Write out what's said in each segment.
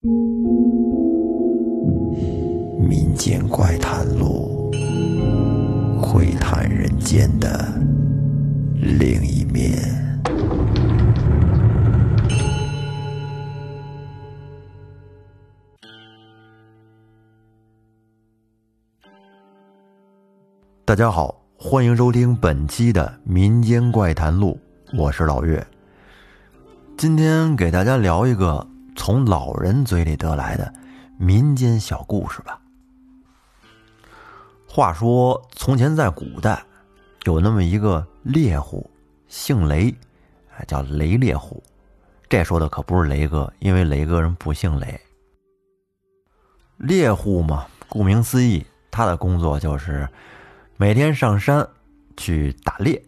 民间怪谈录，会谈人间的另一面。大家好，欢迎收听本期的《民间怪谈录》，我是老岳。今天给大家聊一个从老人嘴里得来的民间小故事吧。话说，从前在古代，有那么一个猎户，姓雷，叫雷猎户。这说的可不是雷哥，因为雷哥人不姓雷。猎户嘛，顾名思义，他的工作就是每天上山去打猎，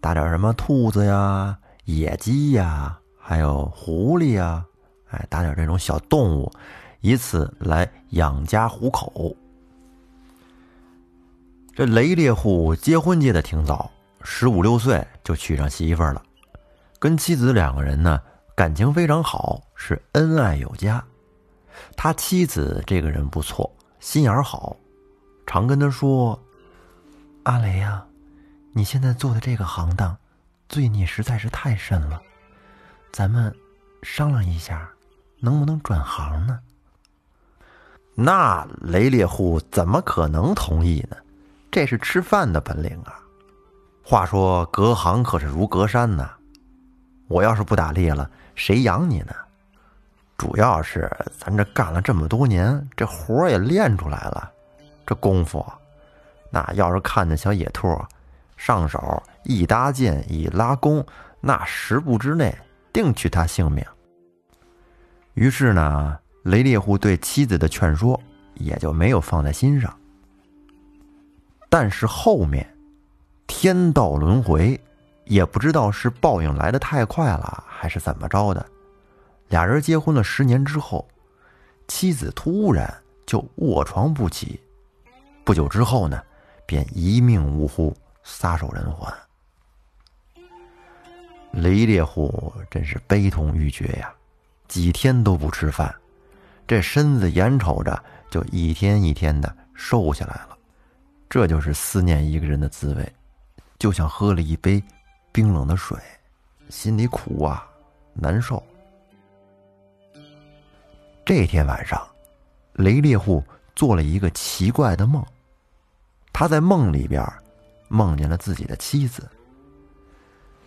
打点什么兔子呀、野鸡呀，还有狐狸呀，哎，打点这种小动物，以此来养家糊口。这雷猎户结婚结的挺早，十五六岁就娶上媳妇了，跟妻子两个人呢感情非常好，是恩爱有加。他妻子这个人不错，心眼好，常跟他说：“阿雷呀，你现在做的这个行当，罪孽实在是太深了，咱们商量一下，能不能转行呢？”那雷猎户怎么可能同意呢？这是吃饭的本领啊！话说隔行可是如隔山呐，我要是不打猎了，谁养你呢？主要是咱这干了这么多年，这活也练出来了，这功夫，那要是看见小野兔，上手一搭箭一拉弓，那十步之内定取他性命。于是呢，雷猎户对妻子的劝说也就没有放在心上。但是后面，天道轮回，也不知道是报应来的太快了，还是怎么着的。俩人结婚了十年之后，妻子突然就卧床不起，不久之后呢，便一命呜呼，撒手人寰。雷猎户真是悲痛欲绝呀，几天都不吃饭，这身子眼瞅着就一天一天的瘦下来了。这就是思念一个人的滋味，就像喝了一杯冰冷的水，心里苦啊，难受。这天晚上，雷猎户做了一个奇怪的梦。他在梦里边梦见了自己的妻子。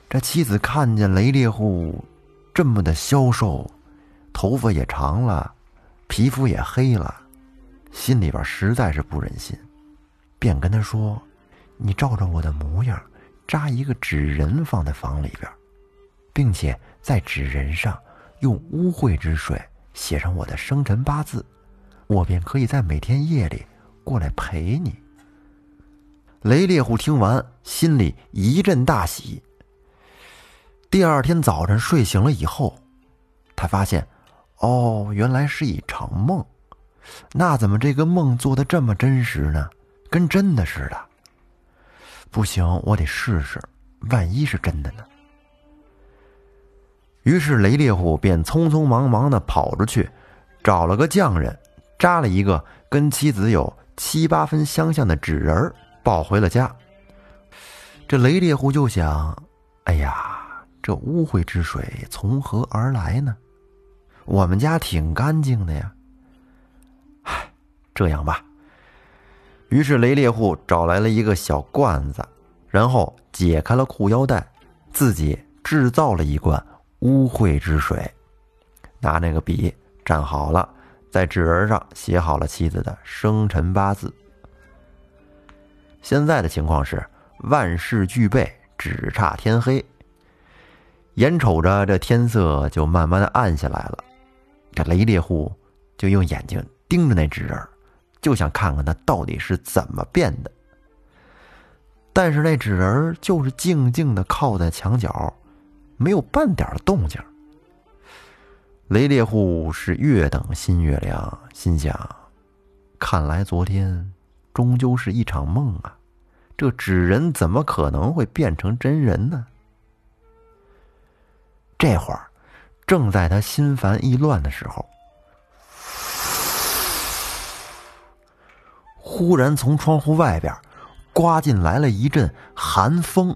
这妻子看见雷猎户这么的消瘦，头发也长了，皮肤也黑了，心里边实在是不忍心。便跟他说：“你照着我的模样，扎一个纸人放在房里边，并且在纸人上用污秽之水写上我的生辰八字，我便可以在每天夜里过来陪你。”雷猎户听完，心里一阵大喜。第二天早晨睡醒了以后，他发现，哦，原来是一场梦。那怎么这个梦做的这么真实呢？跟真的似的，不行，我得试试，万一是真的呢？于是雷猎户便匆匆忙忙的跑出去，找了个匠人，扎了一个跟妻子有七八分相像的纸人抱回了家。这雷猎户就想：哎呀，这污秽之水从何而来呢？我们家挺干净的呀。唉，这样吧。于是雷猎户找来了一个小罐子，然后解开了裤腰带，自己制造了一罐污秽之水，拿那个笔蘸好了，在纸人上写好了妻子的生辰八字。现在的情况是万事俱备，只差天黑。眼瞅着这天色就慢慢的暗下来了，这雷猎户就用眼睛盯着那纸人。就想看看他到底是怎么变的，但是那纸人就是静静的靠在墙角，没有半点动静。雷猎户是越等心越凉，心想：看来昨天终究是一场梦啊！这纸人怎么可能会变成真人呢？这会儿，正在他心烦意乱的时候忽然从窗户外边刮进来了一阵寒风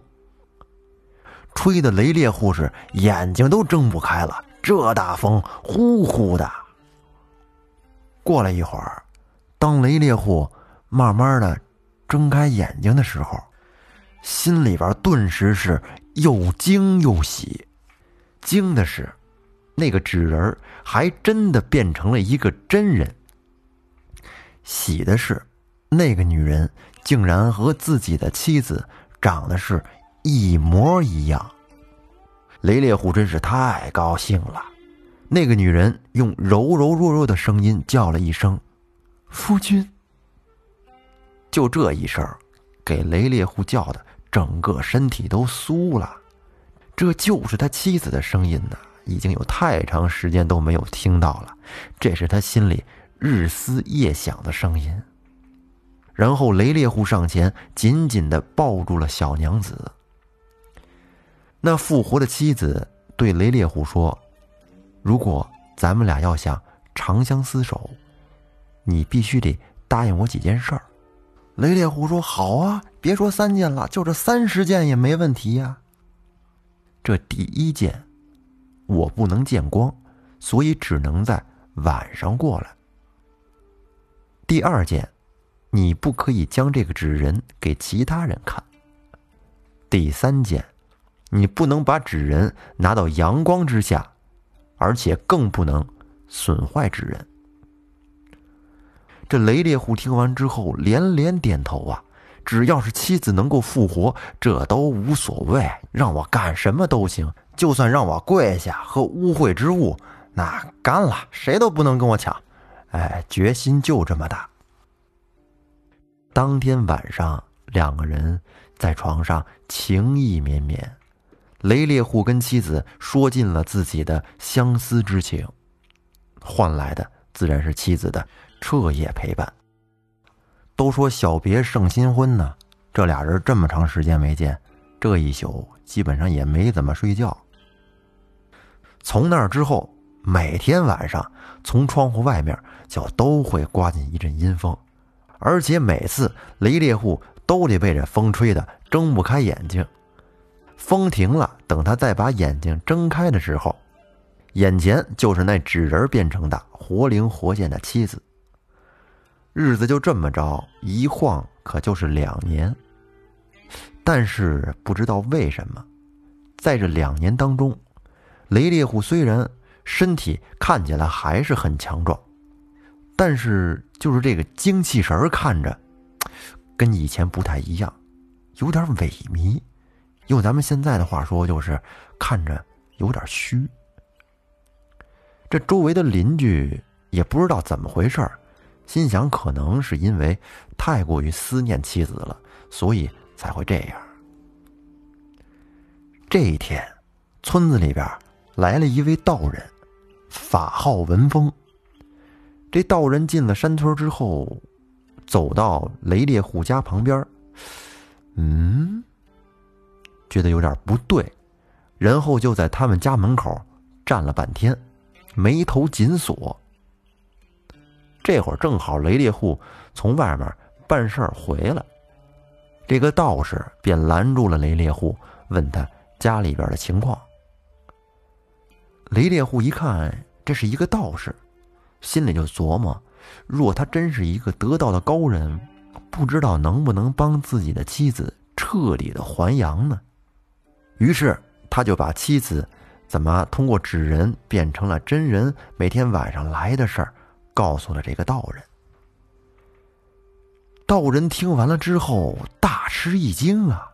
吹的雷烈护士眼睛都睁不开了这大风呼呼的。过了一会儿当雷烈护慢慢的睁开眼睛的时候心里边顿时是又惊又喜惊的是那个纸人还真的变成了一个真人；喜的是。那个女人竟然和自己的妻子长得是一模一样。雷烈虎真是太高兴了。那个女人用柔柔弱弱的声音叫了一声：“夫君。”就这一声，给雷烈虎叫的整个身体都酥了。这就是他妻子的声音呢，已经有太长时间都没有听到了。这是他心里日思夜想的声音。然后雷烈虎上前，紧紧的抱住了小娘子。那复活的妻子对雷烈虎说：“如果咱们俩要想长相厮守，你必须得答应我几件事儿。”雷烈虎说：“好啊，别说三件了，就这三十件也没问题呀。这第一件，我不能见光，所以只能在晚上过来。第二件。”你不可以将这个纸人给其他人看。第三件，你不能把纸人拿到阳光之下，而且更不能损坏纸人。这雷烈虎听完之后连连点头啊！只要是妻子能够复活，这都无所谓，让我干什么都行，就算让我跪下和污秽之物，那干了，谁都不能跟我抢。哎，决心就这么大。当天晚上，两个人在床上情意绵绵。雷烈户跟妻子说尽了自己的相思之情，换来的自然是妻子的彻夜陪伴。都说小别胜新婚呢，这俩人这么长时间没见，这一宿基本上也没怎么睡觉。从那之后，每天晚上从窗户外面就都会刮进一阵阴风。而且每次雷猎户都得被这风吹得睁不开眼睛。风停了，等他再把眼睛睁开的时候，眼前就是那纸人变成的活灵活现的妻子。日子就这么着一晃，可就是两年。但是不知道为什么，在这两年当中，雷猎户虽然身体看起来还是很强壮。但是，就是这个精气神看着跟以前不太一样，有点萎靡。用咱们现在的话说，就是看着有点虚。这周围的邻居也不知道怎么回事心想可能是因为太过于思念妻子了，所以才会这样。这一天，村子里边来了一位道人，法号文峰。这道人进了山村之后，走到雷烈户家旁边，嗯，觉得有点不对，然后就在他们家门口站了半天，眉头紧锁。这会儿正好雷烈户从外面办事儿回来，这个道士便拦住了雷烈户，问他家里边的情况。雷烈户一看，这是一个道士。心里就琢磨：若他真是一个得道的高人，不知道能不能帮自己的妻子彻底的还阳呢？于是他就把妻子怎么通过纸人变成了真人，每天晚上来的事儿，告诉了这个道人。道人听完了之后大吃一惊啊，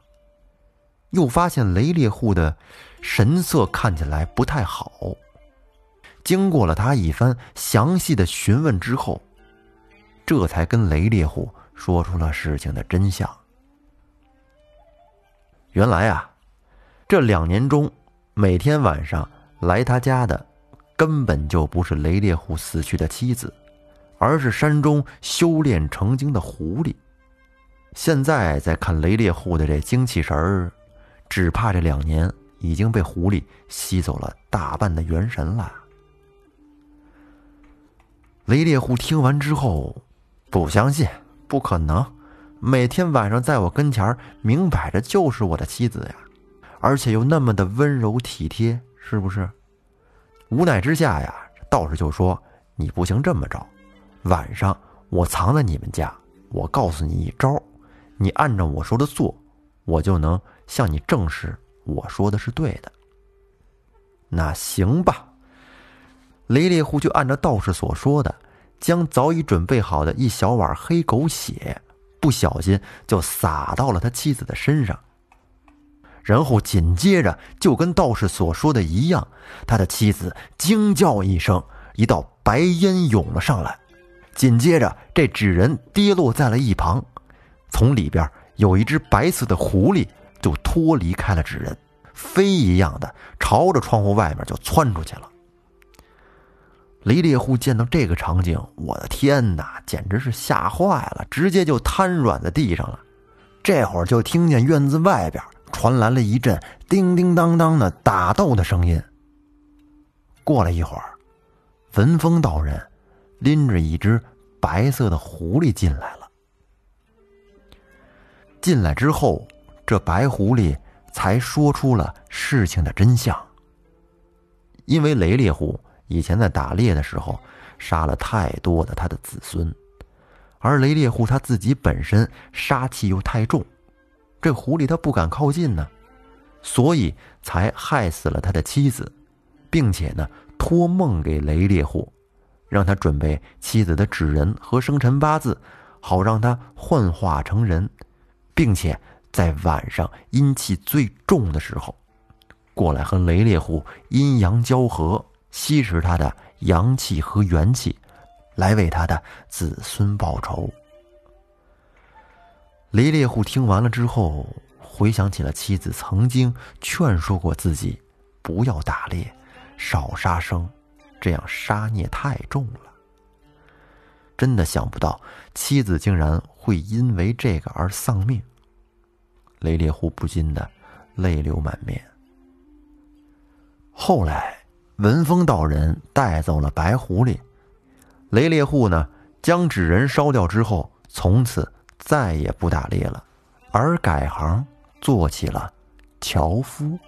又发现雷烈户的神色看起来不太好。经过了他一番详细的询问之后，这才跟雷烈户说出了事情的真相。原来啊，这两年中，每天晚上来他家的，根本就不是雷烈虎死去的妻子，而是山中修炼成精的狐狸。现在再看雷烈虎的这精气神儿，只怕这两年已经被狐狸吸走了大半的元神了。雷烈虎听完之后，不相信，不可能，每天晚上在我跟前儿明摆着就是我的妻子呀，而且又那么的温柔体贴，是不是？无奈之下呀，道士就说：“你不行，这么着，晚上我藏在你们家，我告诉你一招，你按照我说的做，我就能向你证实我说的是对的。”那行吧。雷烈户就按照道士所说的，将早已准备好的一小碗黑狗血，不小心就洒到了他妻子的身上。然后紧接着就跟道士所说的一样，他的妻子惊叫一声，一道白烟涌了上来，紧接着这纸人跌落在了一旁，从里边有一只白色的狐狸就脱离开了纸人，飞一样的朝着窗户外面就窜出去了。雷烈户见到这个场景，我的天哪，简直是吓坏了，直接就瘫软在地上了。这会儿就听见院子外边传来了一阵叮叮当当的打斗的声音。过了一会儿，文风道人拎着一只白色的狐狸进来了。进来之后，这白狐狸才说出了事情的真相。因为雷烈户。以前在打猎的时候，杀了太多的他的子孙，而雷猎户他自己本身杀气又太重，这狐狸他不敢靠近呢，所以才害死了他的妻子，并且呢托梦给雷猎户，让他准备妻子的纸人和生辰八字，好让他幻化成人，并且在晚上阴气最重的时候，过来和雷猎户阴阳交合。吸食他的阳气和元气，来为他的子孙报仇。雷烈户听完了之后，回想起了妻子曾经劝说过自己，不要打猎，少杀生，这样杀孽太重了。真的想不到妻子竟然会因为这个而丧命。雷烈户不禁的泪流满面。后来。文风道人带走了白狐狸，雷猎户呢将纸人烧掉之后，从此再也不打猎了，而改行做起了樵夫。